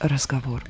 разговор.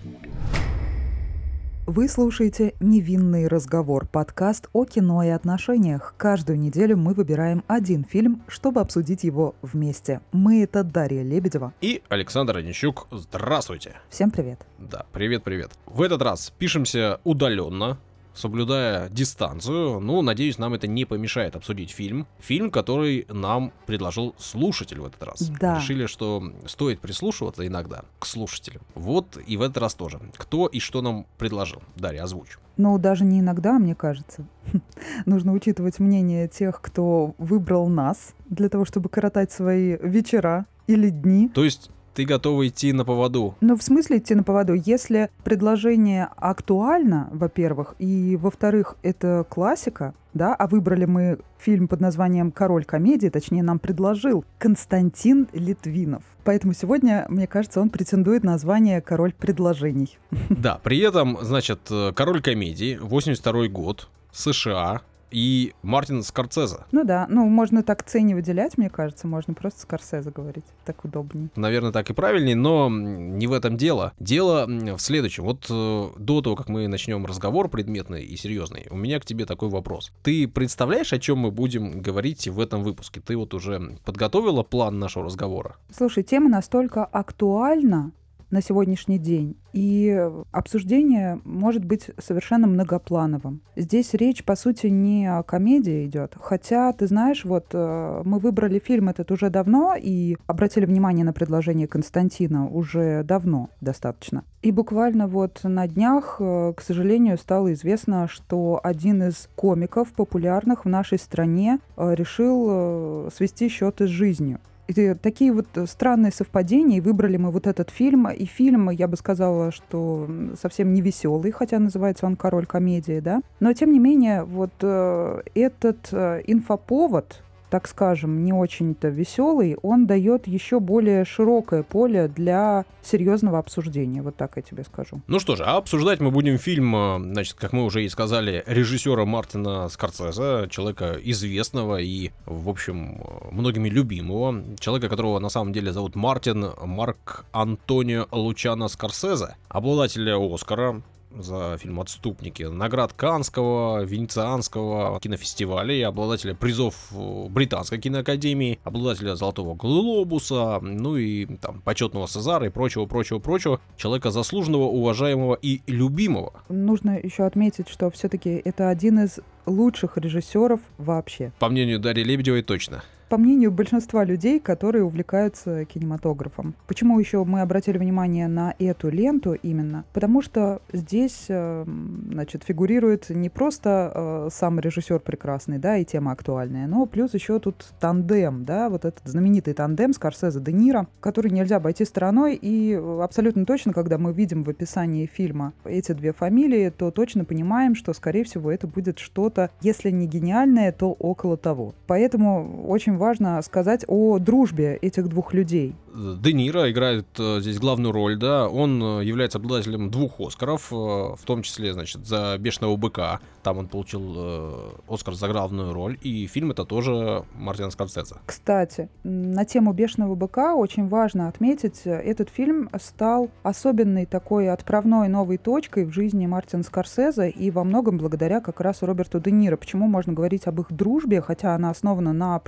Вы слушаете «Невинный разговор» – подкаст о кино и отношениях. Каждую неделю мы выбираем один фильм, чтобы обсудить его вместе. Мы – это Дарья Лебедева. И Александр Онищук. Здравствуйте. Всем привет. Да, привет-привет. В этот раз пишемся удаленно, соблюдая дистанцию. Ну, надеюсь, нам это не помешает обсудить фильм. Фильм, который нам предложил слушатель в этот раз. Да. Решили, что стоит прислушиваться иногда к слушателям. Вот и в этот раз тоже. Кто и что нам предложил? Дарья, озвучь. Ну, даже не иногда, мне кажется. Нужно учитывать мнение тех, кто выбрал нас для того, чтобы коротать свои вечера или дни. То есть ты готова идти на поводу. Ну, в смысле идти на поводу? Если предложение актуально, во-первых, и, во-вторых, это классика, да, а выбрали мы фильм под названием «Король комедии», точнее, нам предложил Константин Литвинов. Поэтому сегодня, мне кажется, он претендует на звание «Король предложений». Да, при этом, значит, «Король комедии», 82 год, США, и Мартин Скорцеза. Ну да, ну можно так C не выделять, мне кажется, можно просто Скорсезе говорить, так удобнее. Наверное, так и правильнее, но не в этом дело. Дело в следующем. Вот э, до того, как мы начнем разговор предметный и серьезный, у меня к тебе такой вопрос. Ты представляешь, о чем мы будем говорить в этом выпуске? Ты вот уже подготовила план нашего разговора? Слушай, тема настолько актуальна, на сегодняшний день. И обсуждение может быть совершенно многоплановым. Здесь речь, по сути, не о комедии идет. Хотя, ты знаешь, вот э, мы выбрали фильм этот уже давно и обратили внимание на предложение Константина уже давно достаточно. И буквально вот на днях, э, к сожалению, стало известно, что один из комиков популярных в нашей стране э, решил свести счеты с жизнью. И такие вот странные совпадения, и выбрали мы вот этот фильм. И фильм, я бы сказала, что совсем не веселый, хотя называется он «Король комедии», да. Но, тем не менее, вот э, этот э, инфоповод, так скажем, не очень-то веселый, он дает еще более широкое поле для серьезного обсуждения. Вот так я тебе скажу. Ну что же, а обсуждать мы будем фильм, э, значит, как мы уже и сказали, режиссера Мартина Скорсезе, человека известного и, в общем, многими любимого, человека, которого на самом деле зовут Мартин Марк Антонио Лучано Скорсезе, обладателя Оскара, за фильм «Отступники», наград Канского, Венецианского кинофестиваля и обладателя призов э, Британской киноакадемии, обладателя Золотого Глобуса, ну и там почетного Цезара и прочего, прочего, прочего. Человека заслуженного, уважаемого и любимого. Нужно еще отметить, что все-таки это один из лучших режиссеров вообще. По мнению Дарьи Лебедевой, точно по мнению большинства людей, которые увлекаются кинематографом. Почему еще мы обратили внимание на эту ленту именно? Потому что здесь, э, значит, фигурирует не просто э, сам режиссер прекрасный, да, и тема актуальная, но плюс еще тут тандем, да, вот этот знаменитый тандем Скорсезе Де Ниро, который нельзя обойти стороной, и абсолютно точно, когда мы видим в описании фильма эти две фамилии, то точно понимаем, что, скорее всего, это будет что-то, если не гениальное, то около того. Поэтому очень важно сказать о дружбе этих двух людей. Де Ниро играет э, здесь главную роль, да, он э, является обладателем двух Оскаров, э, в том числе, значит, за «Бешеного быка», там он получил Оскар за главную роль, и фильм это тоже Мартина Скорсезе. Кстати, на тему «Бешеного быка» очень важно отметить, этот фильм стал особенной такой отправной новой точкой в жизни Мартина Скорсезе, и во многом благодаря как раз Роберту Де Ниро. Почему можно говорить об их дружбе, хотя она основана на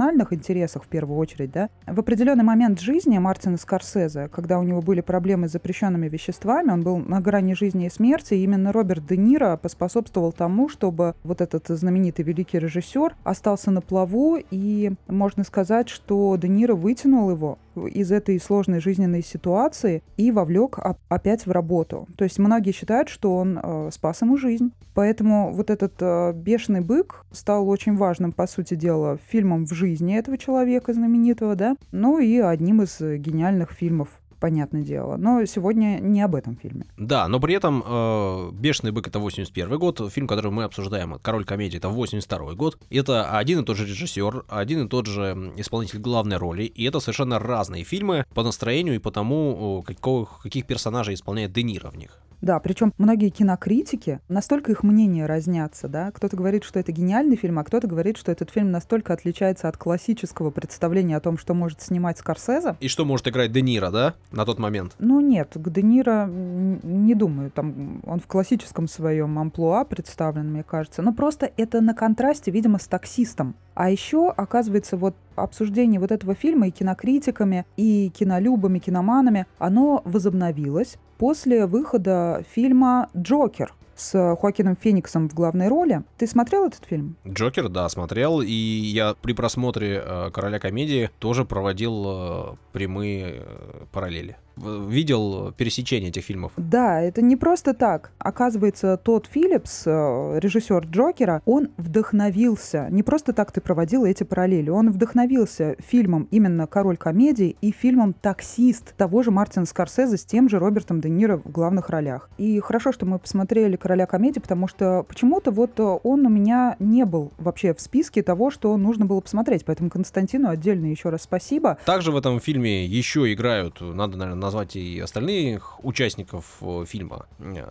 профессиональных интересах в первую очередь, да? В определенный момент жизни Мартина Скорсезе, когда у него были проблемы с запрещенными веществами, он был на грани жизни и смерти, и именно Роберт Де Ниро поспособствовал тому, чтобы вот этот знаменитый великий режиссер остался на плаву, и можно сказать, что Де Ниро вытянул его из этой сложной жизненной ситуации и вовлек опять в работу. То есть многие считают, что он э, спас ему жизнь. Поэтому вот этот э, бешеный бык стал очень важным, по сути дела, фильмом в жизни этого человека знаменитого, да, ну и одним из гениальных фильмов понятное дело. Но сегодня не об этом фильме. Да, но при этом э, «Бешеный бык» — это 81 год, фильм, который мы обсуждаем, «Король комедии» — это 82 год. Это один и тот же режиссер, один и тот же исполнитель главной роли, и это совершенно разные фильмы по настроению и по тому, какого, каких персонажей исполняет Де Ниро в них. Да, причем многие кинокритики, настолько их мнения разнятся, да. Кто-то говорит, что это гениальный фильм, а кто-то говорит, что этот фильм настолько отличается от классического представления о том, что может снимать Скорсезе. И что может играть Де Ниро, да, на тот момент? Ну нет, к Де Ниро не думаю, там он в классическом своем амплуа представлен, мне кажется. Но просто это на контрасте, видимо, с таксистом. А еще, оказывается, вот обсуждение вот этого фильма и кинокритиками, и кинолюбами, киноманами, оно возобновилось после выхода фильма «Джокер», с Хоакином Фениксом в главной роли. Ты смотрел этот фильм? Джокер, да, смотрел. И я при просмотре э, Короля комедии тоже проводил э, прямые э, параллели видел пересечение этих фильмов. Да, это не просто так. Оказывается, тот Филлипс, э, режиссер Джокера, он вдохновился. Не просто так ты проводил эти параллели. Он вдохновился фильмом именно «Король комедии» и фильмом «Таксист» того же Мартина Скорсезе с тем же Робертом Де Ниро в главных ролях. И хорошо, что мы посмотрели «Короля комедии», потому что почему-то вот э, он у меня не был вообще в списке того, что нужно было посмотреть. Поэтому Константину отдельно еще раз спасибо. Также в этом фильме еще играют, надо, наверное, назвать и остальных участников э, фильма.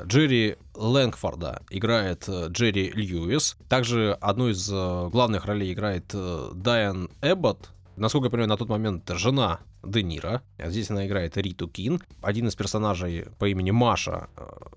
Джерри Лэнгфорда играет э, Джерри Льюис. Также одну из э, главных ролей играет Дайан Эббот, насколько я понимаю, на тот момент жена Де Ниро. Здесь она играет Риту Кин. Один из персонажей по имени Маша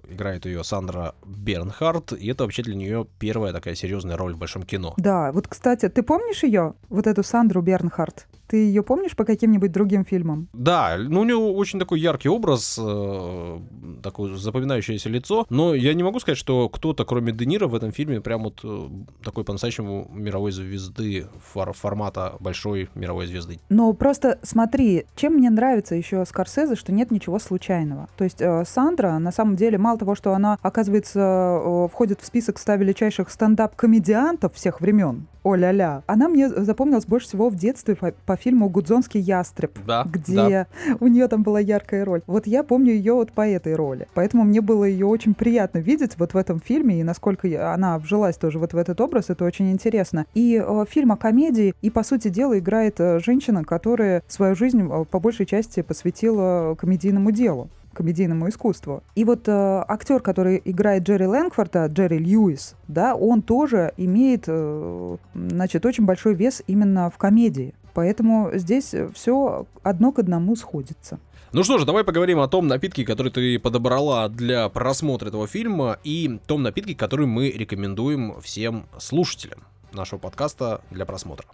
играет ее Сандра Бернхард, и это вообще для нее первая такая серьезная роль в большом кино. Да, вот, кстати, ты помнишь ее, вот эту Сандру Бернхард? Ты ее помнишь по каким-нибудь другим фильмам? Да, ну у нее очень такой яркий образ, э, такое запоминающееся лицо, но я не могу сказать, что кто-то, кроме Де Ниро, в этом фильме прям вот э, такой по-настоящему мировой звезды фор формата большой мировой звезды. Но просто смотри, чем мне нравится еще Скорсезе, что нет ничего случайного. То есть э, Сандра, на самом деле, мало того, что она, оказывается, э, входит в список 100 величайших стендап-комедиантов всех времен, о-ля-ля. Она мне запомнилась больше всего в детстве по, по фильму «Гудзонский ястреб», да, где да. у нее там была яркая роль. Вот я помню ее вот по этой роли. Поэтому мне было ее очень приятно видеть вот в этом фильме, и насколько она вжилась тоже вот в этот образ, это очень интересно. И э, фильм о комедии, и, по сути дела, играет э, женщина, которая свою жизнь э, по большей части посвятила комедийному делу комедийному искусству. И вот э, актер, который играет Джерри Лэнгфорда, Джерри Льюис, да, он тоже имеет, э, значит, очень большой вес именно в комедии. Поэтому здесь все одно к одному сходится. Ну что ж, давай поговорим о том напитке, который ты подобрала для просмотра этого фильма, и том напитке, который мы рекомендуем всем слушателям нашего подкаста для просмотра.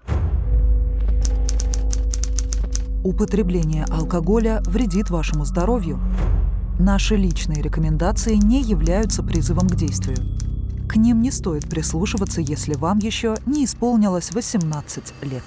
Употребление алкоголя вредит вашему здоровью. Наши личные рекомендации не являются призывом к действию. К ним не стоит прислушиваться, если вам еще не исполнилось 18 лет.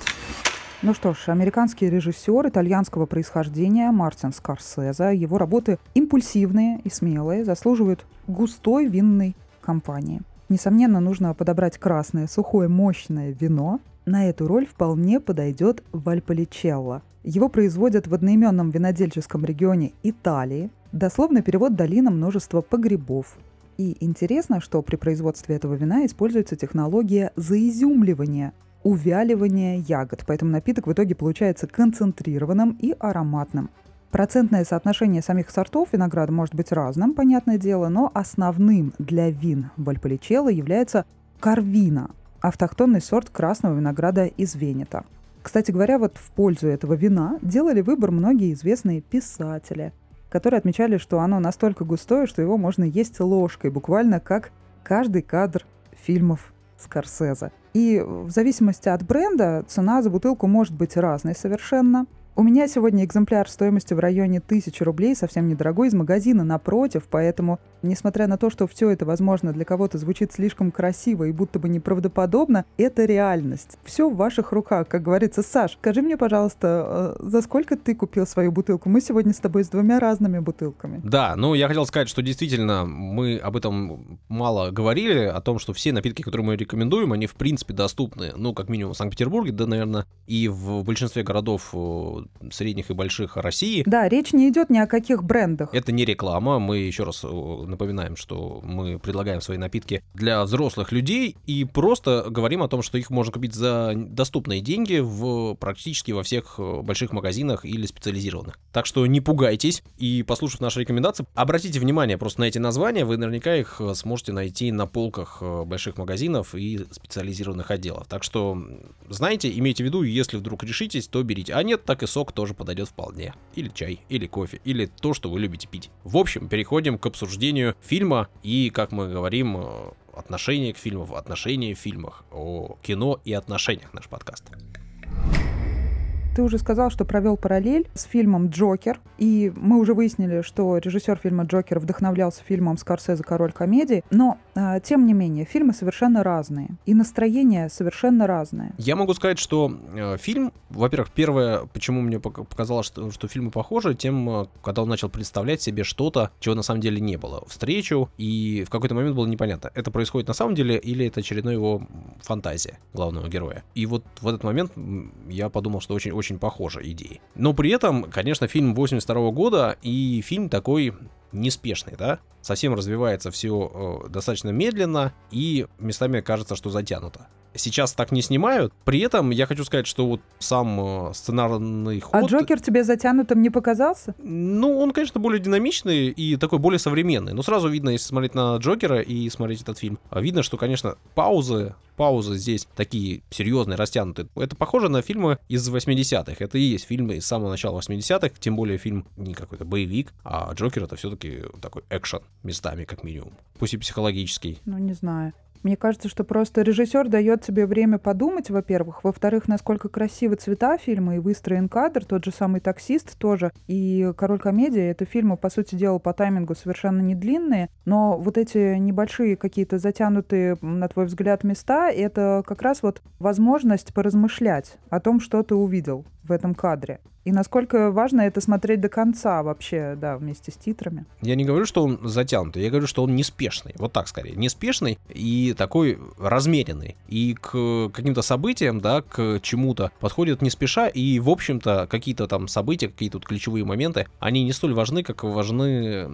Ну что ж, американский режиссер итальянского происхождения Мартин Скорсезе, его работы импульсивные и смелые, заслуживают густой винной кампании. Несомненно, нужно подобрать красное, сухое, мощное вино. На эту роль вполне подойдет Вальполичелло, его производят в одноименном винодельческом регионе Италии. Дословный перевод «долина множества погребов». И интересно, что при производстве этого вина используется технология заизюмливания, увяливания ягод, поэтому напиток в итоге получается концентрированным и ароматным. Процентное соотношение самих сортов винограда может быть разным, понятное дело, но основным для вин Вальполичелло является карвина, автохтонный сорт красного винограда из Венета – кстати говоря, вот в пользу этого вина делали выбор многие известные писатели, которые отмечали, что оно настолько густое, что его можно есть ложкой, буквально как каждый кадр фильмов Скорсезе. И в зависимости от бренда цена за бутылку может быть разной совершенно. У меня сегодня экземпляр стоимостью в районе 1000 рублей, совсем недорогой, из магазина напротив, поэтому, несмотря на то, что все это, возможно, для кого-то звучит слишком красиво и будто бы неправдоподобно, это реальность. Все в ваших руках, как говорится. Саш, скажи мне, пожалуйста, э, за сколько ты купил свою бутылку? Мы сегодня с тобой с двумя разными бутылками. Да, ну я хотел сказать, что действительно мы об этом мало говорили, о том, что все напитки, которые мы рекомендуем, они в принципе доступны, ну, как минимум в Санкт-Петербурге, да, наверное, и в большинстве городов э, средних и больших России. Да, речь не идет ни о каких брендах. Это не реклама. Мы еще раз э, напоминаем, что мы предлагаем свои напитки для взрослых людей и просто говорим о том, что их можно купить за доступные деньги в практически во всех э, больших магазинах или специализированных. Так что не пугайтесь и, послушав наши рекомендации, обратите внимание просто на эти названия, вы наверняка их э, сможете найти на полках больших магазинов и специализированных отделов. Так что, знаете, имейте в виду, если вдруг решитесь, то берите. А нет, так и сок тоже подойдет вполне. Или чай, или кофе, или то, что вы любите пить. В общем, переходим к обсуждению фильма и, как мы говорим, э, отношение к фильму, отношения в фильмах, о кино и отношениях наш подкаст. Ты уже сказал, что провел параллель с фильмом «Джокер», и мы уже выяснили, что режиссер фильма «Джокер» вдохновлялся фильмом Скорсезе «Король комедии», но, а, тем не менее, фильмы совершенно разные, и настроение совершенно разное. Я могу сказать, что э, фильм, во-первых, первое, почему мне показалось, что, что фильмы похожи, тем, э, когда он начал представлять себе что-то, чего на самом деле не было, встречу, и в какой-то момент было непонятно, это происходит на самом деле или это очередная его фантазия главного героя. И вот в этот момент я подумал, что очень очень похожи идеи. Но при этом, конечно, фильм 82 года и фильм такой неспешный, да? Совсем развивается все э, достаточно медленно и местами кажется, что затянуто сейчас так не снимают. При этом я хочу сказать, что вот сам э, сценарный а ход... А Джокер тебе затянутым не показался? Ну, он, конечно, более динамичный и такой более современный. Но сразу видно, если смотреть на Джокера и смотреть этот фильм, а видно, что, конечно, паузы, паузы здесь такие серьезные, растянутые. Это похоже на фильмы из 80-х. Это и есть фильмы из самого начала 80-х, тем более фильм не какой-то боевик, а Джокер это все-таки такой экшен местами, как минимум. Пусть и психологический. Ну, не знаю. Мне кажется, что просто режиссер дает себе время подумать, во-первых. Во-вторых, насколько красивы цвета фильма и выстроен кадр. Тот же самый «Таксист» тоже. И «Король комедии» — это фильмы, по сути дела, по таймингу совершенно не длинные. Но вот эти небольшие какие-то затянутые, на твой взгляд, места — это как раз вот возможность поразмышлять о том, что ты увидел в этом кадре. И насколько важно это смотреть до конца вообще, да, вместе с титрами. Я не говорю, что он затянутый, я говорю, что он неспешный. Вот так скорее. Неспешный и такой размеренный. И к каким-то событиям, да, к чему-то подходит не спеша. И, в общем-то, какие-то там события, какие-то вот ключевые моменты, они не столь важны, как важны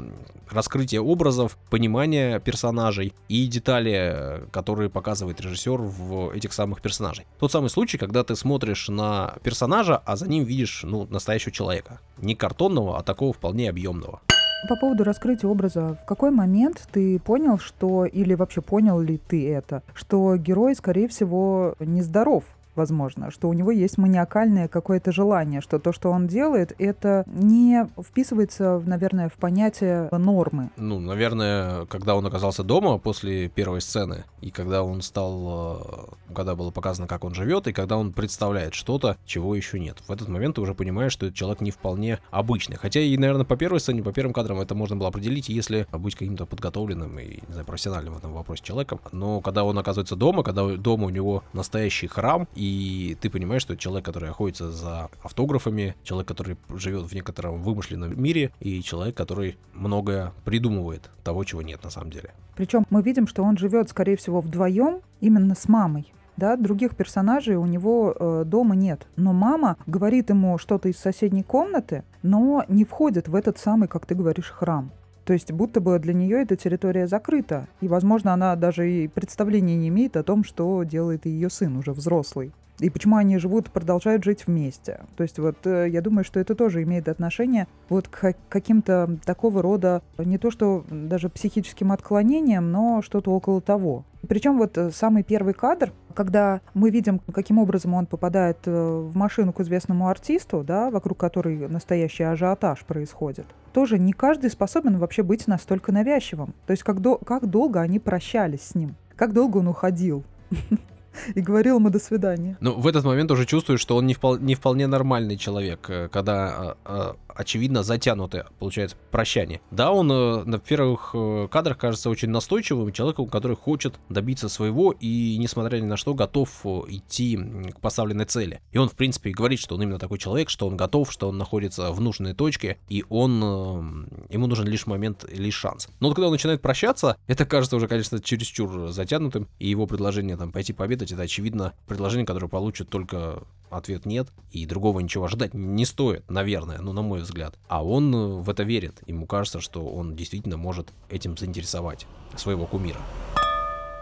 раскрытие образов, понимание персонажей и детали, которые показывает режиссер в этих самых персонажей. Тот самый случай, когда ты смотришь на персонажа, а за ним видишь, ну, настоящего человека. Не картонного, а такого вполне объемного. По поводу раскрытия образа, в какой момент ты понял, что, или вообще понял ли ты это, что герой, скорее всего, нездоров возможно, что у него есть маниакальное какое-то желание, что то, что он делает, это не вписывается, наверное, в понятие нормы. Ну, наверное, когда он оказался дома после первой сцены, и когда он стал, э, когда было показано, как он живет, и когда он представляет что-то, чего еще нет. В этот момент ты уже понимаешь, что этот человек не вполне обычный. Хотя и, наверное, по первой сцене, по первым кадрам это можно было определить, если быть каким-то подготовленным и, не знаю, профессиональным в этом вопросе человеком. Но когда он оказывается дома, когда дома у него настоящий храм, и и ты понимаешь, что человек, который охотится за автографами, человек, который живет в некотором вымышленном мире, и человек, который многое придумывает того, чего нет на самом деле. Причем мы видим, что он живет, скорее всего, вдвоем именно с мамой. Да, других персонажей у него э, дома нет. Но мама говорит ему что-то из соседней комнаты, но не входит в этот самый, как ты говоришь, храм. То есть будто бы для нее эта территория закрыта. И, возможно, она даже и представления не имеет о том, что делает ее сын уже взрослый. И почему они живут, продолжают жить вместе. То есть вот э, я думаю, что это тоже имеет отношение вот к каким-то такого рода, не то что даже психическим отклонениям, но что-то около того. Причем вот э, самый первый кадр, когда мы видим, каким образом он попадает э, в машину к известному артисту, да, вокруг которой настоящий ажиотаж происходит, тоже не каждый способен вообще быть настолько навязчивым. То есть как, до, как долго они прощались с ним, как долго он уходил и говорил ему до свидания. Ну, в этот момент уже чувствуешь, что он не, впол- не вполне нормальный человек, э, когда э, очевидно затянутое, получается, прощание. Да, он э, на первых э, кадрах кажется очень настойчивым человеком, который хочет добиться своего и, несмотря ни на что, готов э, идти к поставленной цели. И он, в принципе, говорит, что он именно такой человек, что он готов, что он находится в нужной точке, и он, ему нужен лишь момент, лишь шанс. Но вот когда он начинает прощаться, это кажется уже, конечно, чересчур затянутым, и его предложение там пойти пообедать это, очевидно, предложение, которое получит только ответ нет, и другого ничего ожидать не стоит, наверное, ну, на мой взгляд. А он э, в это верит. Ему кажется, что он действительно может этим заинтересовать своего кумира.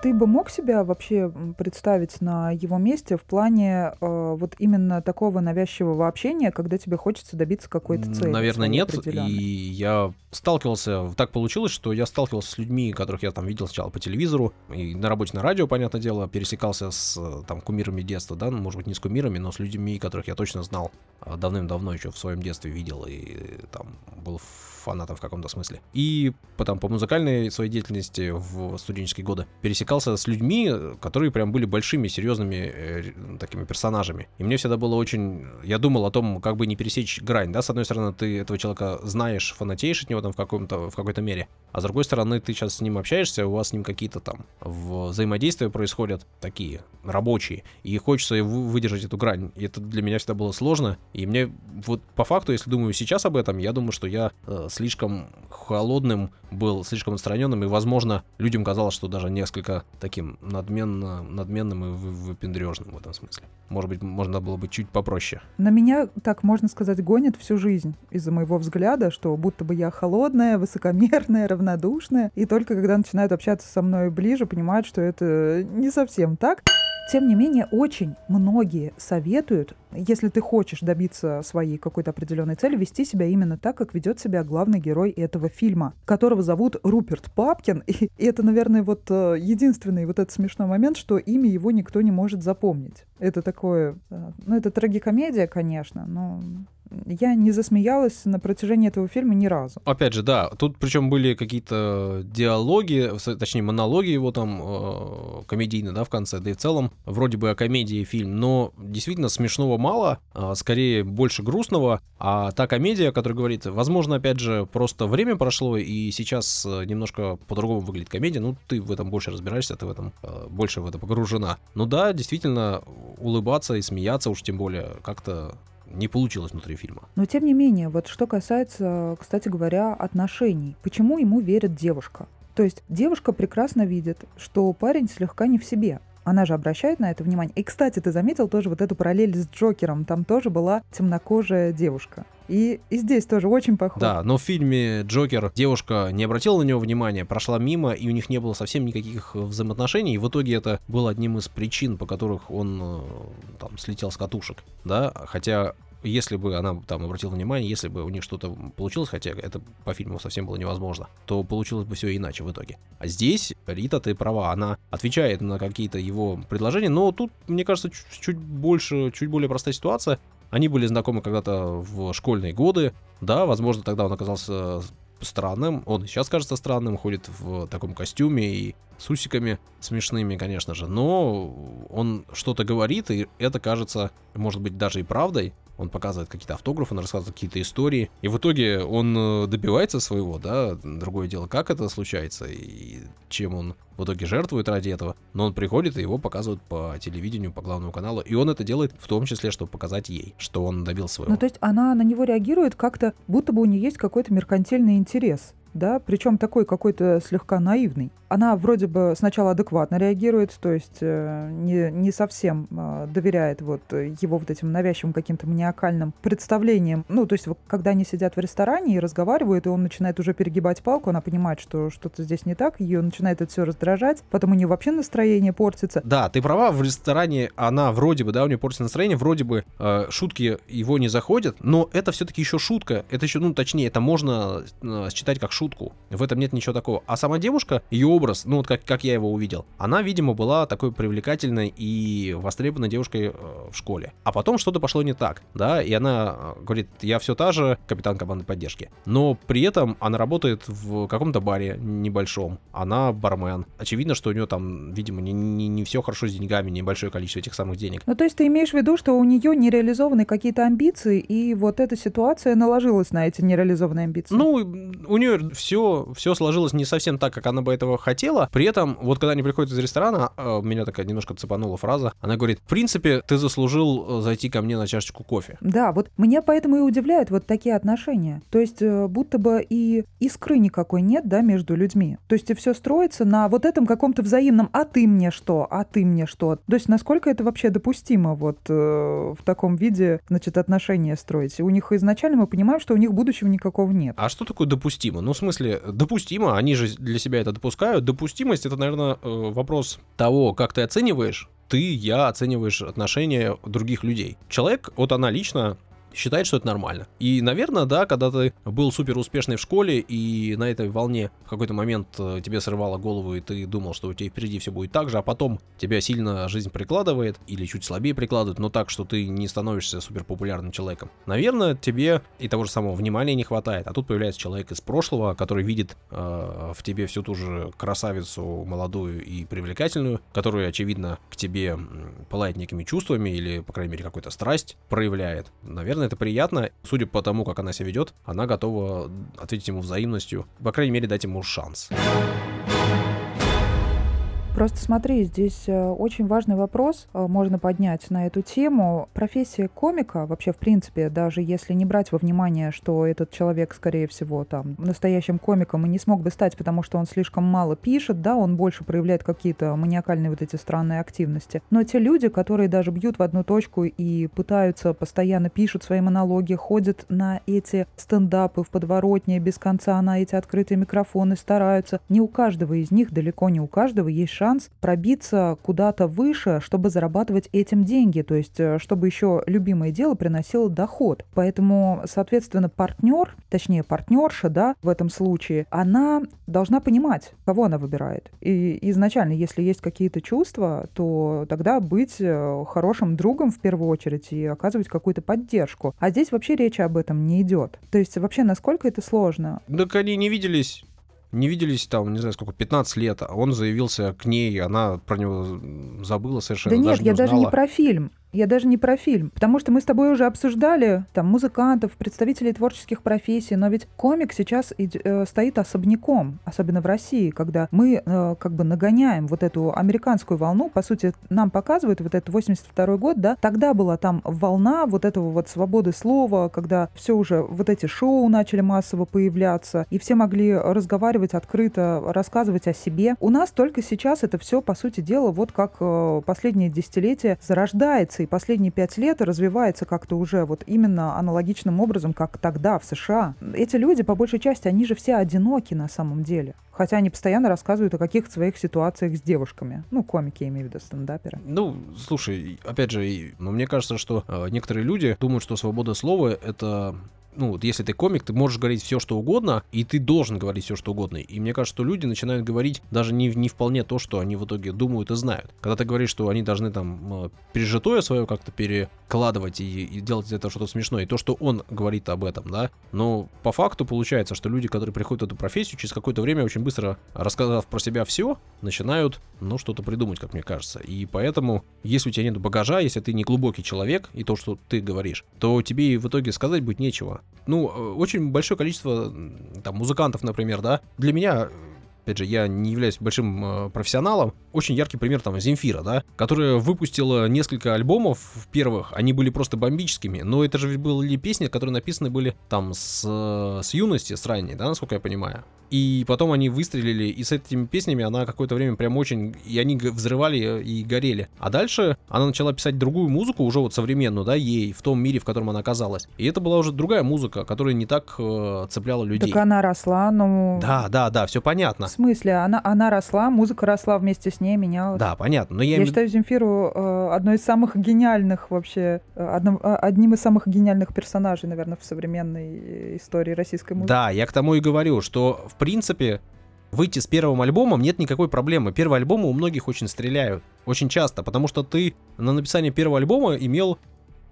Ты бы мог себя вообще представить на его месте в плане э, вот именно такого навязчивого общения, когда тебе хочется добиться какой-то цели? Наверное, нет. И я сталкивался, так получилось, что я сталкивался с людьми, которых я там видел сначала по телевизору, и на работе на радио, понятное дело, пересекался с там кумирами детства, да, ну, может быть, не с кумирами, но с людьми, которых я точно знал а, давным-давно еще в своем детстве видел, и там был фанатом в каком-то смысле. И потом по музыкальной своей деятельности в студенческие годы пересекался с людьми, которые прям были большими, серьезными э, такими персонажами. И мне всегда было очень... Я думал о том, как бы не пересечь грань, да, с одной стороны, ты этого человека знаешь, фанатеешь от него там в, каком-то, в какой-то мере, а с другой стороны, ты сейчас с ним общаешься, у вас с ним какие-то там взаимодействия происходят такие, рабочие, и хочется выдержать эту грань. И это для меня всегда было сложно, и мне вот по факту, если думаю сейчас об этом, я думаю, что я э, слишком холодным был, слишком отстраненным, и, возможно, людям казалось, что даже несколько таким надменно, надменным и выпендрежным в этом смысле. Может быть, можно было бы чуть попроще. На меня, так можно сказать, гонит всю жизнь из-за моего взгляда, что будто бы я холодная, высокомерная, равнодушная, и только когда начинают общаться со мной ближе, понимают, что это не совсем так. Тем не менее, очень многие советуют, если ты хочешь добиться своей какой-то определенной цели, вести себя именно так, как ведет себя главный герой этого фильма, которого зовут Руперт Папкин. И, и это, наверное, вот э, единственный вот этот смешной момент, что имя его никто не может запомнить. Это такое, э, ну, это трагикомедия, конечно, но я не засмеялась на протяжении этого фильма ни разу. Опять же, да, тут причем были какие-то диалоги, точнее монологи его там э, комедийные, да, в конце, да и в целом вроде бы о комедии фильм, но действительно смешного мало, э, скорее больше грустного, а та комедия, которая говорит, возможно, опять же, просто время прошло и сейчас э, немножко по-другому выглядит комедия, ну ты в этом больше разбираешься, ты в этом э, больше в это погружена. Ну да, действительно, улыбаться и смеяться уж тем более как-то не получилось внутри фильма. Но тем не менее, вот что касается, кстати говоря, отношений, почему ему верит девушка? То есть девушка прекрасно видит, что парень слегка не в себе. Она же обращает на это внимание. И, кстати, ты заметил тоже вот эту параллель с Джокером. Там тоже была темнокожая девушка. И, и здесь тоже очень похоже. Да, но в фильме Джокер девушка не обратила на него внимания, прошла мимо, и у них не было совсем никаких взаимоотношений. И в итоге это было одним из причин, по которых он э, там слетел с катушек. Да, хотя если бы она там обратила внимание, если бы у них что-то получилось, хотя это по фильму совсем было невозможно, то получилось бы все иначе в итоге. А здесь Рита, ты права, она отвечает на какие-то его предложения, но тут, мне кажется, чуть, чуть больше, чуть более простая ситуация. Они были знакомы когда-то в школьные годы, да, возможно, тогда он оказался странным. Он сейчас кажется странным, ходит в таком костюме и с усиками смешными, конечно же. Но он что-то говорит, и это кажется, может быть, даже и правдой он показывает какие-то автографы, он рассказывает какие-то истории, и в итоге он э, добивается своего, да, другое дело, как это случается, и чем он в итоге жертвует ради этого, но он приходит и его показывают по телевидению, по главному каналу, и он это делает в том числе, чтобы показать ей, что он добился своего. Ну, то есть она на него реагирует как-то, будто бы у нее есть какой-то меркантильный интерес да, причем такой какой-то слегка наивный. Она вроде бы сначала адекватно реагирует, то есть э, не, не совсем э, доверяет вот его вот этим навязчивым каким-то маниакальным представлениям. Ну, то есть вот, когда они сидят в ресторане и разговаривают, и он начинает уже перегибать палку, она понимает, что что-то здесь не так, ее начинает это все раздражать, потом у нее вообще настроение портится. Да, ты права, в ресторане она вроде бы, да, у нее портится настроение, вроде бы э, шутки его не заходят, но это все-таки еще шутка, это еще, ну, точнее, это можно э, считать как шутка шутку. В этом нет ничего такого. А сама девушка, ее образ, ну вот как, как я его увидел, она, видимо, была такой привлекательной и востребованной девушкой э, в школе. А потом что-то пошло не так, да, и она э, говорит, я все та же капитан команды поддержки. Но при этом она работает в каком-то баре небольшом. Она бармен. Очевидно, что у нее там, видимо, не, не, не все хорошо с деньгами, небольшое количество этих самых денег. Ну, то есть ты имеешь в виду, что у нее не реализованы какие-то амбиции, и вот эта ситуация наложилась на эти нереализованные амбиции? Ну, у нее все, все сложилось не совсем так, как она бы этого хотела. При этом, вот когда они приходят из ресторана, э, меня такая немножко цепанула фраза. Она говорит, в принципе, ты заслужил э, зайти ко мне на чашечку кофе. Да, вот меня поэтому и удивляют вот такие отношения. То есть э, будто бы и искры никакой нет, да, между людьми. То есть и все строится на вот этом каком-то взаимном «а ты мне что?», «а ты мне что?». То есть насколько это вообще допустимо вот э, в таком виде, значит, отношения строить? У них изначально мы понимаем, что у них будущего никакого нет. А что такое допустимо? Ну, смысле, допустимо, они же для себя это допускают. Допустимость — это, наверное, э, вопрос того, как ты оцениваешь ты, я оцениваешь отношения других людей. Человек, вот она лично считает, что это нормально. И, наверное, да, когда ты был супер успешный в школе, и на этой волне в какой-то момент э, тебе срывало голову, и ты думал, что у тебя впереди все будет так же, а потом тебя сильно жизнь прикладывает, или чуть слабее прикладывает, но так, что ты не становишься супер популярным человеком. Наверное, тебе и того же самого внимания не хватает. А тут появляется человек из прошлого, который видит э, в тебе всю ту же красавицу молодую и привлекательную, которая, очевидно, к тебе пылает некими чувствами или, по крайней мере, какую-то страсть проявляет. Наверное, это приятно. Судя по тому, как она себя ведет, она готова ответить ему взаимностью. По крайней мере, дать ему шанс. Просто смотри, здесь э, очень важный вопрос э, можно поднять на эту тему. Профессия комика, вообще, в принципе, даже если не брать во внимание, что этот человек, скорее всего, там, настоящим комиком и не смог бы стать, потому что он слишком мало пишет, да, он больше проявляет какие-то маниакальные вот эти странные активности. Но те люди, которые даже бьют в одну точку и пытаются, постоянно пишут свои монологи, ходят на эти стендапы в подворотне без конца, на эти открытые микрофоны, стараются, не у каждого из них, далеко не у каждого есть шанс шанс пробиться куда-то выше, чтобы зарабатывать этим деньги, то есть э, чтобы еще любимое дело приносило доход. Поэтому, соответственно, партнер, точнее партнерша, да, в этом случае, она должна понимать, кого она выбирает. И изначально, если есть какие-то чувства, то тогда быть э, хорошим другом в первую очередь и оказывать какую-то поддержку. А здесь вообще речи об этом не идет. То есть вообще насколько это сложно? Так они не виделись не виделись там, не знаю, сколько, 15 лет, а он заявился к ней, она про него забыла совершенно. Да нет, даже я не даже не про фильм. Я даже не про фильм, потому что мы с тобой уже обсуждали там музыкантов, представителей творческих профессий, но ведь комик сейчас э, стоит особняком, особенно в России, когда мы э, как бы нагоняем вот эту американскую волну, по сути, нам показывают вот этот 82 год, да, тогда была там волна вот этого вот свободы слова, когда все уже вот эти шоу начали массово появляться, и все могли разговаривать открыто, рассказывать о себе. У нас только сейчас это все, по сути дела, вот как э, последнее десятилетие зарождается и последние пять лет развивается как-то уже вот именно аналогичным образом, как тогда в США. Эти люди, по большей части, они же все одиноки на самом деле. Хотя они постоянно рассказывают о каких-то своих ситуациях с девушками. Ну, комики, я имею в виду, стендаперы. Ну, слушай, опять же, но мне кажется, что э, некоторые люди думают, что свобода слова — это ну, вот если ты комик, ты можешь говорить все, что угодно, и ты должен говорить все, что угодно. И мне кажется, что люди начинают говорить даже не, не вполне то, что они в итоге думают и знают. Когда ты говоришь, что они должны там пережитое свое как-то перекладывать и, и делать этого что-то смешное, и то, что он говорит об этом, да, но по факту получается, что люди, которые приходят в эту профессию, через какое-то время очень быстро, рассказав про себя все, начинают, ну, что-то придумать, как мне кажется. И поэтому, если у тебя нет багажа, если ты не глубокий человек, и то, что ты говоришь, то тебе в итоге сказать будет нечего ну, э, очень большое количество там музыкантов, например, да, для меня опять же, я не являюсь большим э, профессионалом, очень яркий пример там Земфира, да, которая выпустила несколько альбомов первых, они были просто бомбическими, но это же были песни, которые написаны были там с, э, с юности, с ранней, да, насколько я понимаю. И потом они выстрелили, и с этими песнями она какое-то время прям очень... И они взрывали и горели. А дальше она начала писать другую музыку, уже вот современную, да, ей, в том мире, в котором она оказалась. И это была уже другая музыка, которая не так э, цепляла людей. Так она росла, но... Да, да, да, все понятно. В смысле? Она, она росла, музыка росла вместе с ней, менялась. Да, понятно. Но я, я им... считаю Земфиру э, одной из самых гениальных вообще, э, одном, э, одним из самых гениальных персонажей, наверное, в современной истории российской музыки. Да, я к тому и говорю, что в принципе, выйти с первым альбомом нет никакой проблемы. Первые альбомы у многих очень стреляют. Очень часто, потому что ты на написание первого альбома имел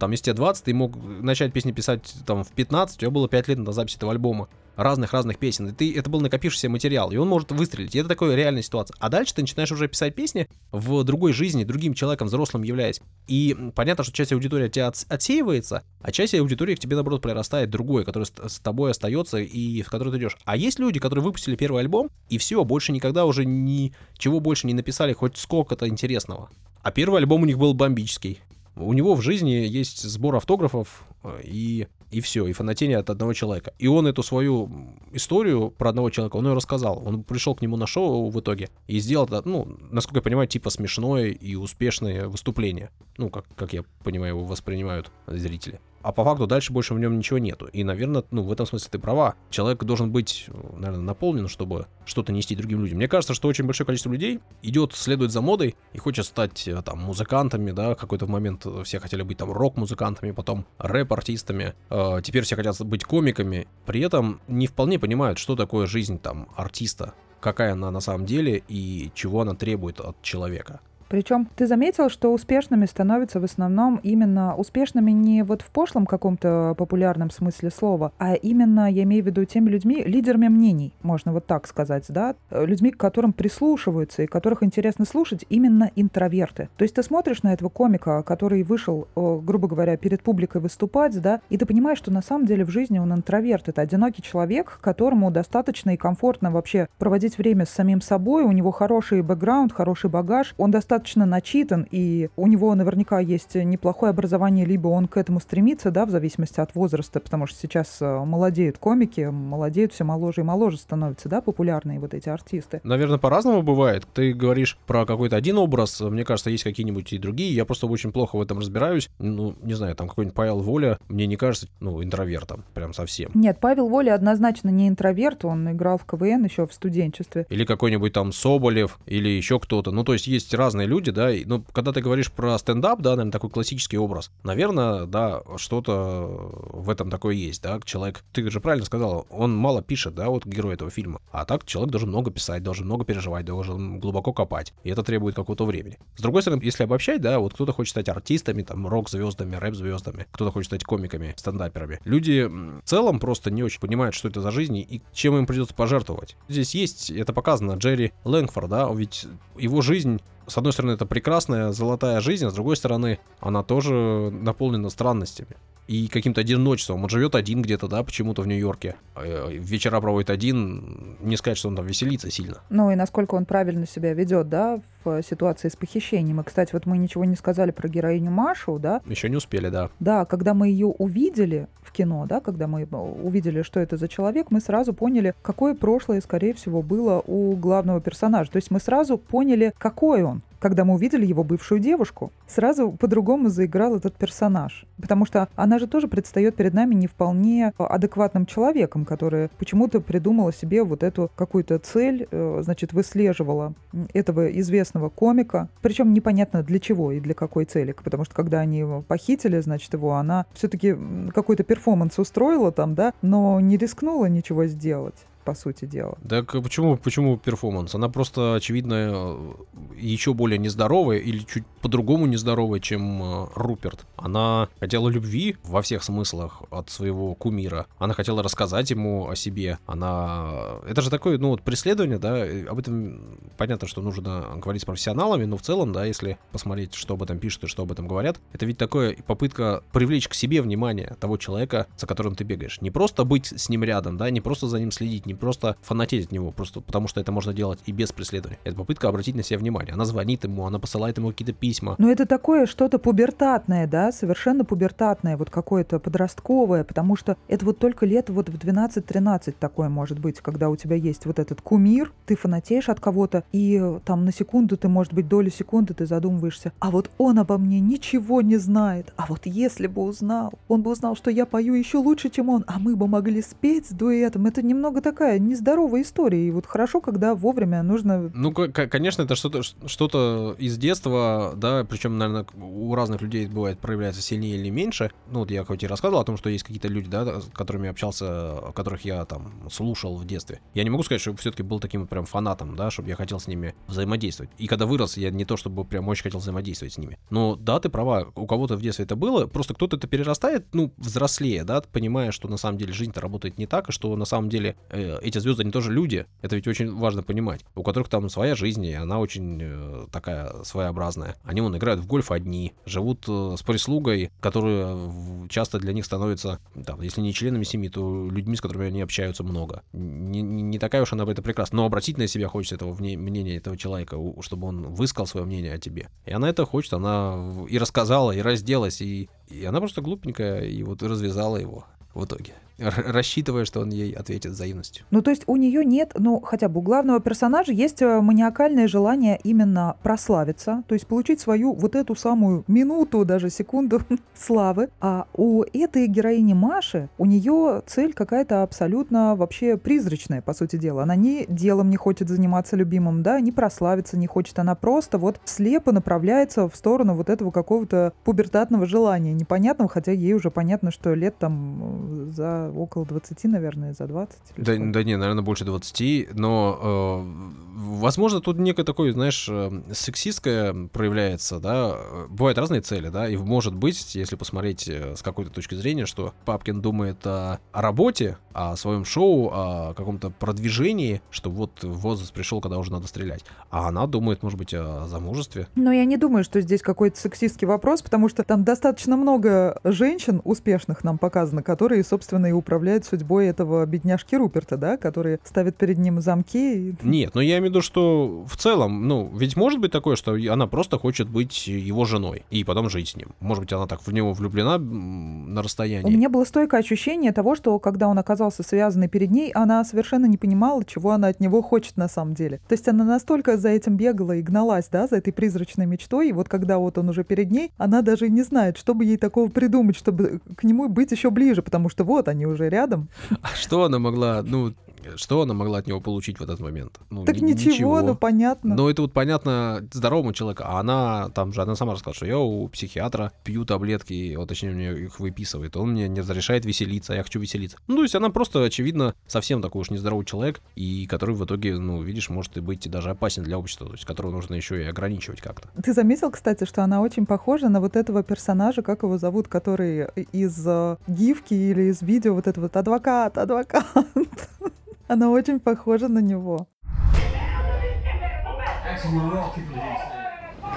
Там, если тебе 20, ты мог начать песни писать там в 15, у тебя было 5 лет на запись этого альбома разных-разных песен, и ты, это был накопившийся материал, и он может выстрелить, и это такая реальная ситуация. А дальше ты начинаешь уже писать песни в другой жизни, другим человеком, взрослым являясь. И понятно, что часть аудитории от тебя отсеивается, а часть аудитории к тебе, наоборот, прирастает другой, который с тобой остается и в который ты идешь. А есть люди, которые выпустили первый альбом, и все, больше никогда уже ничего больше не написали, хоть сколько-то интересного. А первый альбом у них был бомбический. У него в жизни есть сбор автографов э, и, и все, и фанатение от одного человека. И он эту свою историю про одного человека, он ее рассказал. Он пришел к нему на шоу в итоге и сделал, ну, насколько я понимаю, типа смешное и успешное выступление. Ну, как, как я понимаю, его воспринимают зрители а по факту дальше больше в нем ничего нету. И, наверное, ну, в этом смысле ты права. Человек должен быть, наверное, наполнен, чтобы что-то нести другим людям. Мне кажется, что очень большое количество людей идет, следует за модой и хочет стать э, там музыкантами, да, какой-то момент все хотели быть там рок-музыкантами, потом рэп-артистами, э, теперь все хотят быть комиками, при этом не вполне понимают, что такое жизнь там артиста, какая она на самом деле и чего она требует от человека. Причем ты заметил, что успешными становятся в основном именно успешными не вот в пошлом каком-то популярном смысле слова, а именно, я имею в виду, теми людьми, лидерами мнений, можно вот так сказать, да, людьми, к которым прислушиваются и которых интересно слушать именно интроверты. То есть ты смотришь на этого комика, который вышел, грубо говоря, перед публикой выступать, да, и ты понимаешь, что на самом деле в жизни он интроверт. Это одинокий человек, которому достаточно и комфортно вообще проводить время с самим собой, у него хороший бэкграунд, хороший багаж, он достаточно достаточно начитан, и у него наверняка есть неплохое образование, либо он к этому стремится, да, в зависимости от возраста, потому что сейчас э, молодеют комики, молодеют все моложе и моложе становятся, да, популярные вот эти артисты. Наверное, по-разному бывает. Ты говоришь про какой-то один образ, мне кажется, есть какие-нибудь и другие, я просто очень плохо в этом разбираюсь. Ну, не знаю, там какой-нибудь Павел Воля, мне не кажется, ну, интровертом, прям совсем. Нет, Павел Воля однозначно не интроверт, он играл в КВН еще в студенчестве. Или какой-нибудь там Соболев, или еще кто-то. Ну, то есть есть разные люди, да, и, ну, когда ты говоришь про стендап, да, наверное, такой классический образ, наверное, да, что-то в этом такое есть, да, человек, ты же правильно сказал, он мало пишет, да, вот герой этого фильма, а так человек должен много писать, должен много переживать, должен глубоко копать, и это требует какого-то времени. С другой стороны, если обобщать, да, вот кто-то хочет стать артистами, там, рок-звездами, рэп-звездами, кто-то хочет стать комиками, стендаперами. Люди в целом просто не очень понимают, что это за жизнь и чем им придется пожертвовать. Здесь есть, это показано, Джерри Лэнгфорд, да, ведь его жизнь с одной стороны, это прекрасная золотая жизнь, а с другой стороны, она тоже наполнена странностями и каким-то одиночеством. Он живет один где-то, да, почему-то в Нью-Йорке. Э, вечера проводит один. Не сказать, что он там веселится сильно. Ну и насколько он правильно себя ведет, да, в ситуации с похищением. И, кстати, вот мы ничего не сказали про героиню Машу, да? Еще не успели, да. Да, когда мы ее увидели в кино, да, когда мы увидели, что это за человек, мы сразу поняли, какое прошлое, скорее всего, было у главного персонажа. То есть мы сразу поняли, какой он когда мы увидели его бывшую девушку, сразу по-другому заиграл этот персонаж. Потому что она же тоже предстает перед нами не вполне адекватным человеком, который почему-то придумала себе вот эту какую-то цель, э, значит, выслеживала этого известного комика. Причем непонятно для чего и для какой цели. Потому что когда они его похитили, значит, его, она все-таки какой-то перформанс устроила там, да, но не рискнула ничего сделать по сути дела. Так почему, почему перформанс? Она просто, очевидно, еще более нездоровая или чуть по-другому нездоровая, чем э, Руперт. Она хотела любви во всех смыслах от своего кумира. Она хотела рассказать ему о себе. Она... Это же такое, ну вот, преследование, да, об этом понятно, что нужно говорить с профессионалами, но в целом, да, если посмотреть, что об этом пишут и что об этом говорят, это ведь такое попытка привлечь к себе внимание того человека, за которым ты бегаешь. Не просто быть с ним рядом, да, не просто за ним следить, не просто фанатеть от него, просто потому что это можно делать и без преследования. Это попытка обратить на себя внимание. Она звонит ему, она посылает ему какие-то письма. Но это такое что-то пубертатное, да, совершенно пубертатное, вот какое-то подростковое, потому что это вот только лет вот в 12-13 такое может быть, когда у тебя есть вот этот кумир, ты фанатеешь от кого-то, и там на секунду ты, может быть, долю секунды ты задумываешься, а вот он обо мне ничего не знает, а вот если бы узнал, он бы узнал, что я пою еще лучше, чем он, а мы бы могли спеть с дуэтом. Это немного такая такая нездоровая история. И вот хорошо, когда вовремя нужно... Ну, конечно, это что-то что из детства, да, причем, наверное, у разных людей бывает проявляется сильнее или меньше. Ну, вот я хоть и рассказывал о том, что есть какие-то люди, да, с которыми общался, которых я там слушал в детстве. Я не могу сказать, что все-таки был таким прям фанатом, да, чтобы я хотел с ними взаимодействовать. И когда вырос, я не то чтобы прям очень хотел взаимодействовать с ними. Но да, ты права, у кого-то в детстве это было, просто кто-то это перерастает, ну, взрослее, да, понимая, что на самом деле жизнь-то работает не так, и что на самом деле э, эти звезды, они тоже люди. Это ведь очень важно понимать. У которых там своя жизнь, и она очень э, такая своеобразная. Они вон играют в гольф одни, живут э, с прислугой, которая часто для них становится, там, если не членами семьи, то людьми, с которыми они общаются много. Не, не такая уж она это прекрасна, но обратить на себя хочется этого мнения этого человека, чтобы он высказал свое мнение о тебе. И она это хочет, она и рассказала, и разделась, и, и она просто глупенькая, и вот развязала его в итоге рассчитывая, что он ей ответит взаимностью. Ну, то есть у нее нет, ну, хотя бы у главного персонажа есть э, маниакальное желание именно прославиться, то есть получить свою вот эту самую минуту, даже секунду славы. А у этой героини Маши, у нее цель какая-то абсолютно вообще призрачная, по сути дела. Она ни делом не хочет заниматься любимым, да, ни прославиться не хочет. Она просто вот слепо направляется в сторону вот этого какого-то пубертатного желания, непонятного, хотя ей уже понятно, что лет там э, за около 20, наверное, за 20. Да, да не, наверное, больше 20, но, э, возможно, тут некое такое, знаешь, э, сексистское проявляется, да, бывают разные цели, да, и может быть, если посмотреть э, с какой-то точки зрения, что Папкин думает о, о работе, о своем шоу, о каком-то продвижении, что вот возраст пришел, когда уже надо стрелять, а она думает, может быть, о замужестве. Но я не думаю, что здесь какой-то сексистский вопрос, потому что там достаточно много женщин успешных нам показано, которые, собственно, и управляет судьбой этого бедняжки Руперта, да, который ставит перед ним замки. И... Нет, но я имею в виду, что в целом, ну, ведь может быть такое, что она просто хочет быть его женой и потом жить с ним. Может быть, она так в него влюблена на расстоянии. У меня было стойкое ощущение того, что когда он оказался связанный перед ней, она совершенно не понимала, чего она от него хочет на самом деле. То есть она настолько за этим бегала и гналась, да, за этой призрачной мечтой, и вот когда вот он уже перед ней, она даже не знает, что бы ей такого придумать, чтобы к нему быть еще ближе, потому что вот они уже рядом. А что она могла, ну, что она могла от него получить в этот момент? Ну, так ничего, ничего, ну понятно. Ну это вот понятно здоровому человеку, а она там же, она сама рассказала, что я у психиатра пью таблетки, вот точнее мне их выписывает, он мне не разрешает веселиться, а я хочу веселиться. Ну то есть она просто, очевидно, совсем такой уж нездоровый человек, и который в итоге, ну видишь, может и быть даже опасен для общества, то есть которого нужно еще и ограничивать как-то. Ты заметил, кстати, что она очень похожа на вот этого персонажа, как его зовут, который из uh, гифки или из видео вот этот вот адвокат, адвокат. Она очень похожа на него.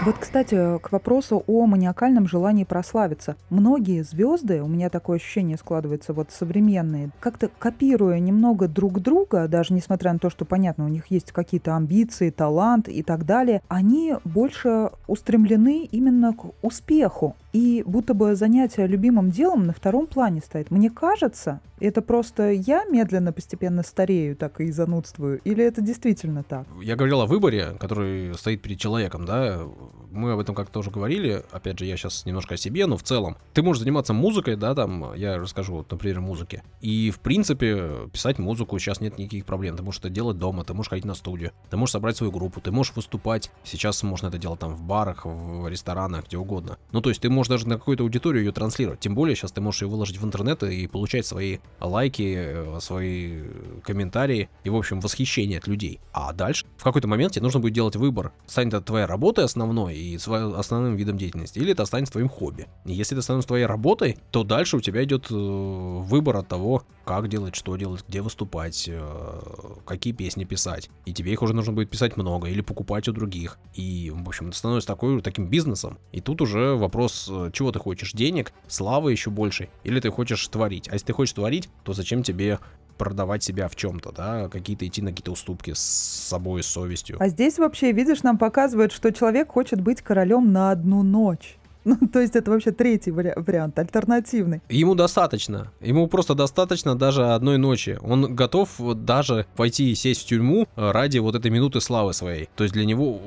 Вот, кстати, к вопросу о маниакальном желании прославиться. Многие звезды, у меня такое ощущение складывается, вот современные, как-то копируя немного друг друга, даже несмотря на то, что, понятно, у них есть какие-то амбиции, талант и так далее, они больше устремлены именно к успеху. И будто бы занятие любимым делом на втором плане стоит. Мне кажется, это просто я медленно, постепенно старею, так и занудствую, или это действительно так? Я говорил о выборе, который стоит перед человеком, да, мы об этом как-то тоже говорили, опять же, я сейчас немножко о себе, но в целом, ты можешь заниматься музыкой, да, там, я расскажу, вот, например, музыке, и, в принципе, писать музыку сейчас нет никаких проблем, ты можешь это делать дома, ты можешь ходить на студию, ты можешь собрать свою группу, ты можешь выступать, сейчас можно это делать там в барах, в ресторанах, где угодно, ну, то есть ты можешь даже на какую-то аудиторию ее транслировать, тем более сейчас ты можешь ее выложить в интернет и получать свои лайки, э, свои комментарии и, в общем, восхищение от людей, а дальше в какой-то момент тебе нужно будет делать выбор, станет это твоя работа основной, и своим основным видом деятельности, или это останется твоим хобби. И если это становится твоей работой, то дальше у тебя идет э, выбор от того, как делать, что делать, где выступать, э, какие песни писать. И тебе их уже нужно будет писать много или покупать у других. И, в общем, это становится такой, таким бизнесом. И тут уже вопрос, э, чего ты хочешь, денег, славы еще больше, или ты хочешь творить. А если ты хочешь творить, то зачем тебе продавать себя в чем-то, да, какие-то идти на какие-то уступки с собой, с совестью. А здесь вообще, видишь, нам показывают, что человек хочет быть королем на одну ночь. Ну, то есть это вообще третий вари- вариант, альтернативный. Ему достаточно. Ему просто достаточно даже одной ночи. Он готов даже пойти и сесть в тюрьму ради вот этой минуты славы своей. То есть для него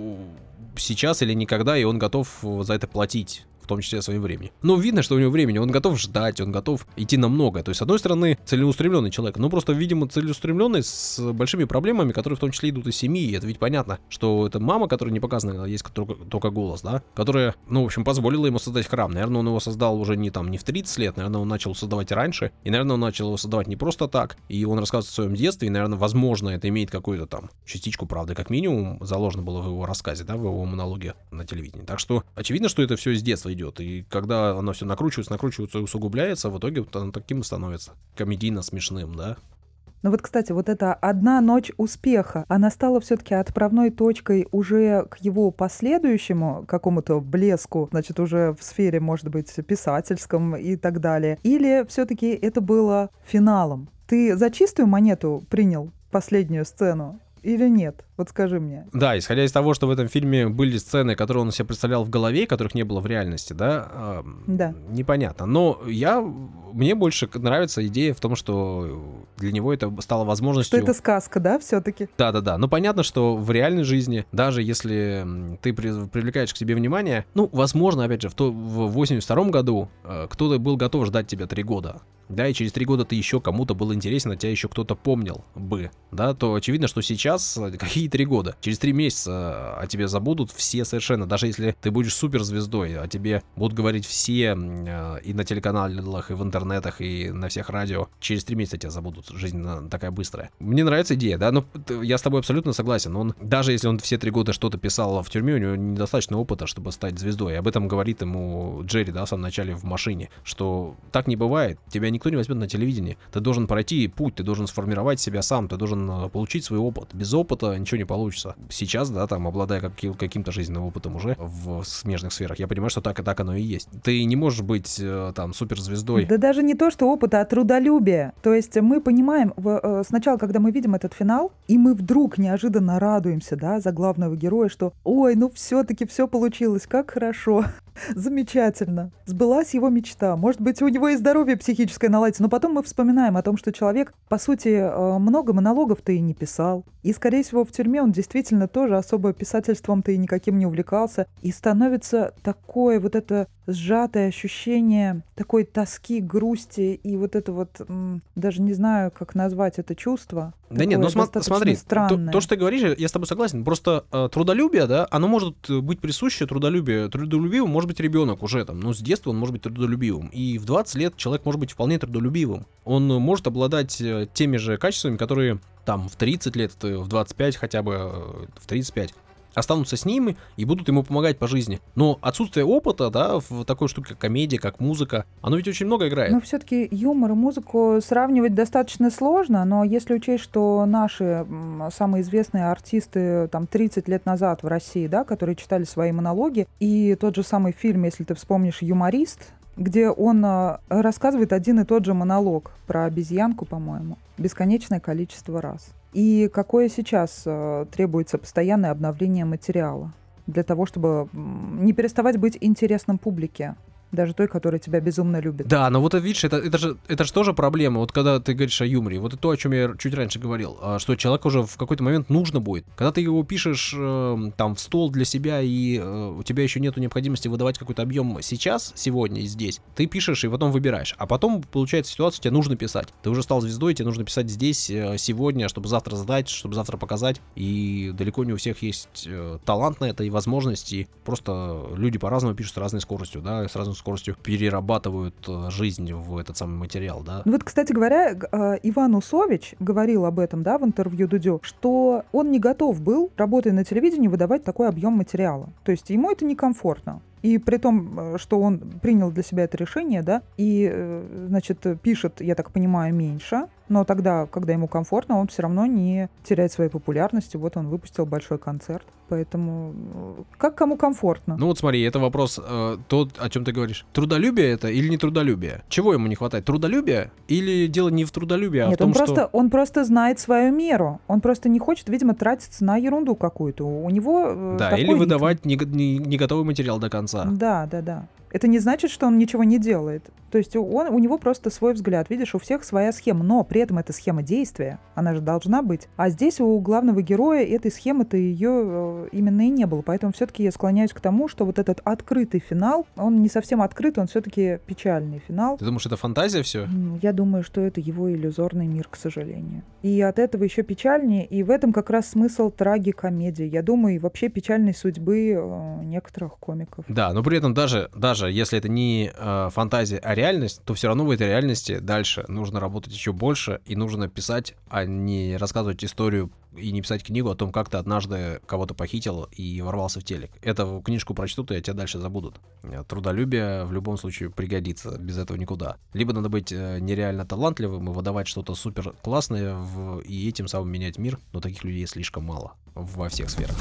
сейчас или никогда, и он готов за это платить том числе своим временем. Но видно, что у него времени, он готов ждать, он готов идти на многое. То есть, с одной стороны, целеустремленный человек, но просто, видимо, целеустремленный с большими проблемами, которые в том числе идут из семьи. И это ведь понятно, что это мама, которая не показана, есть только, только голос, да, которая, ну, в общем, позволила ему создать храм. Наверное, он его создал уже не там, не в 30 лет, наверное, он начал создавать раньше, и, наверное, он начал его создавать не просто так, и он рассказывает о своем детстве, и, наверное, возможно, это имеет какую-то там частичку правды, как минимум, заложено было в его рассказе, да, в его монологе на телевидении. Так что очевидно, что это все из детства идет, и когда оно все накручивается, накручивается и усугубляется, в итоге оно таким становится комедийно смешным, да, ну вот, кстати, вот эта одна ночь успеха, она стала все-таки отправной точкой уже к его последующему какому-то блеску, значит, уже в сфере, может быть, писательском и так далее. Или все-таки это было финалом? Ты за чистую монету принял последнюю сцену или нет? Вот скажи мне. Да, исходя из того, что в этом фильме были сцены, которые он себе представлял в голове, которых не было в реальности, да, э, да. непонятно. Но я, мне больше нравится идея в том, что для него это стало возможностью... Что это сказка, да, все-таки? Да-да-да. Но понятно, что в реальной жизни, даже если ты привлекаешь к себе внимание, ну, возможно, опять же, в, то, в 82 году э, кто-то был готов ждать тебя три года, да, и через три года ты еще кому-то был интересен, а тебя еще кто-то помнил бы, да, то очевидно, что сейчас э, какие три года, через три месяца о тебе забудут все совершенно, даже если ты будешь суперзвездой, о тебе будут говорить все э, и на телеканалах, и в интернетах, и на всех радио, через три месяца тебя забудут, жизнь такая быстрая. Мне нравится идея, да, но я с тобой абсолютно согласен, он, даже если он все три года что-то писал в тюрьме, у него недостаточно опыта, чтобы стать звездой, об этом говорит ему Джерри, да, в самом начале в машине, что так не бывает, тебя никто не возьмет на телевидении. Ты должен пройти путь, ты должен сформировать себя сам, ты должен э, получить свой опыт. Без опыта ничего не получится. Сейчас, да, там, обладая каким-то жизненным опытом уже в смежных сферах, я понимаю, что так и так оно и есть. Ты не можешь быть э, там суперзвездой. Да даже не то, что опыта, а трудолюбие. То есть мы понимаем, э, сначала, когда мы видим этот финал, и мы вдруг неожиданно радуемся, да, за главного героя, что ой, ну все-таки все получилось, как хорошо. Замечательно. Сбылась его мечта. Может быть, у него и здоровье психическое наладится. Но потом мы вспоминаем о том, что человек, по сути, э, много монологов-то и не писал. И, скорее всего, в тюрьме он действительно тоже особо писательством-то и никаким не увлекался. И становится такое вот это сжатое ощущение такой тоски, грусти и вот это вот, даже не знаю, как назвать это чувство. Да нет, ну см- смотри, то, то, что ты говоришь, я с тобой согласен. Просто э, трудолюбие, да, оно может быть присуще трудолюбию. Трудолюбивым может быть ребенок уже там, но с детства он может быть трудолюбивым. И в 20 лет человек может быть вполне трудолюбивым. Он может обладать э, теми же качествами, которые там в 30 лет, в 25 хотя бы, э, в 35 останутся с ними и будут ему помогать по жизни. Но отсутствие опыта, да, в такой штуке, как комедия, как музыка, оно ведь очень много играет. Но все-таки юмор и музыку сравнивать достаточно сложно, но если учесть, что наши самые известные артисты там 30 лет назад в России, да, которые читали свои монологи, и тот же самый фильм, если ты вспомнишь «Юморист», где он а, рассказывает один и тот же монолог про обезьянку, по-моему, бесконечное количество раз. И какое сейчас э, требуется постоянное обновление материала для того, чтобы не переставать быть интересным публике? Даже той, которая тебя безумно любит. Да, но вот видишь, это, это, же, это же тоже проблема. Вот когда ты говоришь о юморе, вот это то, о чем я чуть раньше говорил, а, что человек уже в какой-то момент нужно будет. Когда ты его пишешь э, там в стол для себя, и э, у тебя еще нету необходимости выдавать какой-то объем сейчас, сегодня и здесь, ты пишешь и потом выбираешь. А потом получается ситуация, тебе нужно писать. Ты уже стал звездой, тебе нужно писать здесь, э, сегодня, чтобы завтра сдать, чтобы завтра показать. И далеко не у всех есть э, талант на это и возможности. Просто люди по-разному пишут с разной скоростью, да, с разной скоростью перерабатывают э, жизнь в этот самый материал, да. Ну вот, кстати говоря, э, Иван Усович говорил об этом, да, в интервью Дудю, что он не готов был, работая на телевидении, выдавать такой объем материала. То есть ему это некомфортно. И при том, э, что он принял для себя это решение, да, и, значит, пишет, я так понимаю, меньше, но тогда, когда ему комфортно, он все равно не теряет своей популярности. Вот он выпустил большой концерт. Поэтому как кому комфортно. Ну вот смотри, это вопрос, э, тот, о чем ты говоришь. Трудолюбие это или не трудолюбие? Чего ему не хватает? Трудолюбие? Или дело не в трудолюбии, а Нет, в том, он просто, что... он просто знает свою меру. Он просто не хочет, видимо, тратиться на ерунду какую-то. У него э, Да, или выдавать не, не, не готовый материал до конца. Да, да, да. Это не значит, что он ничего не делает. То есть он, у него просто свой взгляд. Видишь, у всех своя схема, но при этом это схема действия, она же должна быть. А здесь у главного героя этой схемы-то ее э, именно и не было. Поэтому все-таки я склоняюсь к тому, что вот этот открытый финал, он не совсем открытый, он все-таки печальный финал. Ты думаешь, это фантазия все? Я думаю, что это его иллюзорный мир, к сожалению. И от этого еще печальнее. И в этом как раз смысл трагикомедии. Я думаю, и вообще печальной судьбы э, некоторых комиков. Да, но при этом даже, даже если это не э, фантазия, а реальность, то все равно в этой реальности дальше нужно работать еще больше и нужно писать, а не рассказывать историю и не писать книгу о том, как ты однажды кого-то похитил и ворвался в телек. Эту книжку прочтут, и тебя дальше забудут. Трудолюбие в любом случае пригодится, без этого никуда. Либо надо быть э, нереально талантливым и выдавать что-то супер классное в... и этим самым менять мир, но таких людей слишком мало во всех сферах.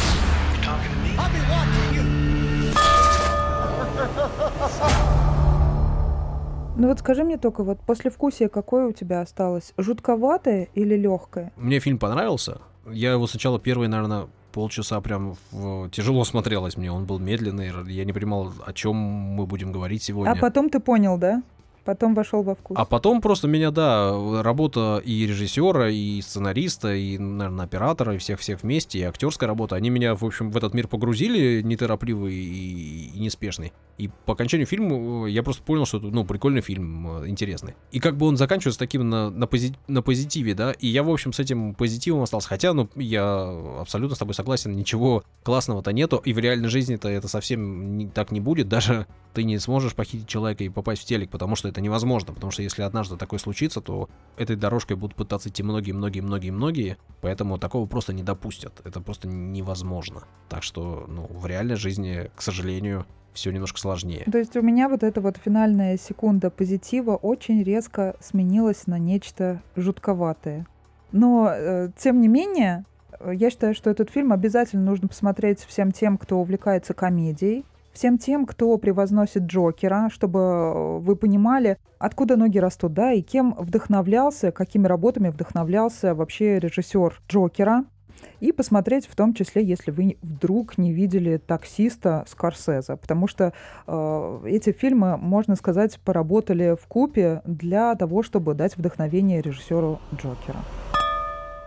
Ну вот скажи мне только, вот после вкусия какое у тебя осталось? Жутковатое или легкое? Мне фильм понравился. Я его сначала первый, наверное, полчаса прям в... тяжело смотрелось мне. Он был медленный, я не понимал, о чем мы будем говорить сегодня. А потом ты понял, да? Потом вошел во вкус. А потом просто меня, да, работа и режиссера, и сценариста, и, наверное, оператора, и всех-всех вместе, и актерская работа, они меня, в общем, в этот мир погрузили неторопливый и, и неспешный. И по окончанию фильма э, я просто понял, что это, ну, прикольный фильм, э, интересный. И как бы он заканчивается таким на, на, пози на позитиве, да, и я, в общем, с этим позитивом остался. Хотя, ну, я абсолютно с тобой согласен, ничего классного-то нету, и в реальной жизни-то это совсем не, так не будет, даже ты не сможешь похитить человека и попасть в телек, потому что это невозможно, потому что если однажды такое случится, то этой дорожкой будут пытаться идти многие-многие-многие-многие, поэтому такого просто не допустят, это просто невозможно. Так что, ну, в реальной жизни, к сожалению, все немножко сложнее. То есть у меня вот эта вот финальная секунда позитива очень резко сменилась на нечто жутковатое. Но, э, тем не менее, я считаю, что этот фильм обязательно нужно посмотреть всем тем, кто увлекается комедией, всем тем, кто превозносит Джокера, чтобы вы понимали, откуда ноги растут, да, и кем вдохновлялся, какими работами вдохновлялся вообще режиссер Джокера и посмотреть в том числе, если вы вдруг не видели «Таксиста» Скорсезе, потому что э, эти фильмы, можно сказать, поработали в купе для того, чтобы дать вдохновение режиссеру Джокера.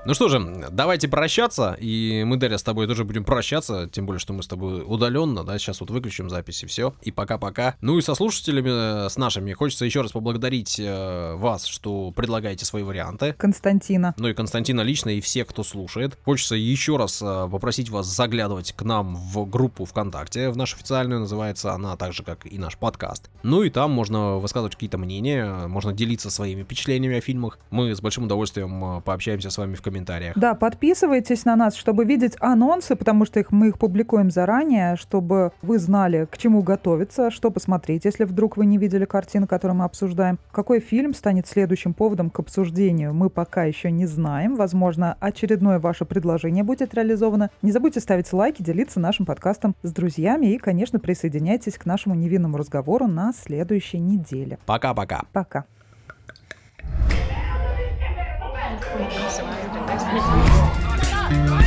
Ну что же, давайте прощаться, и мы, Дарья, с тобой тоже будем прощаться, тем более, что мы с тобой удаленно, да, сейчас вот выключим запись и все, и пока-пока. Ну и со слушателями, э, с нашими, хочется еще раз поблагодарить э, вас, что предлагаете свои варианты. Константина. Ну и Константина лично, и всех, кто слушает. Хочется еще раз э, попросить вас заглядывать к нам в группу ВКонтакте, в нашу официальную, называется она так же, как и наш подкаст. Ну и там можно высказывать какие-то мнения, можно делиться своими впечатлениями о фильмах. Мы с большим удовольствием э, пообщаемся с вами в комментариях. Да, подписывайтесь на нас, чтобы видеть анонсы, потому что их, мы их публикуем заранее, чтобы вы знали, к чему готовиться, что посмотреть, если вдруг вы не видели картину, которую мы обсуждаем. Какой фильм станет следующим поводом к обсуждению, мы пока еще не знаем. Возможно, очередное ваше предложение будет реализовано. Не забудьте ставить лайки, делиться нашим подкастом с друзьями и, конечно, присоединяйтесь к нашему невинному разговору на следующей неделе. Пока-пока. Пока. So I Christmas.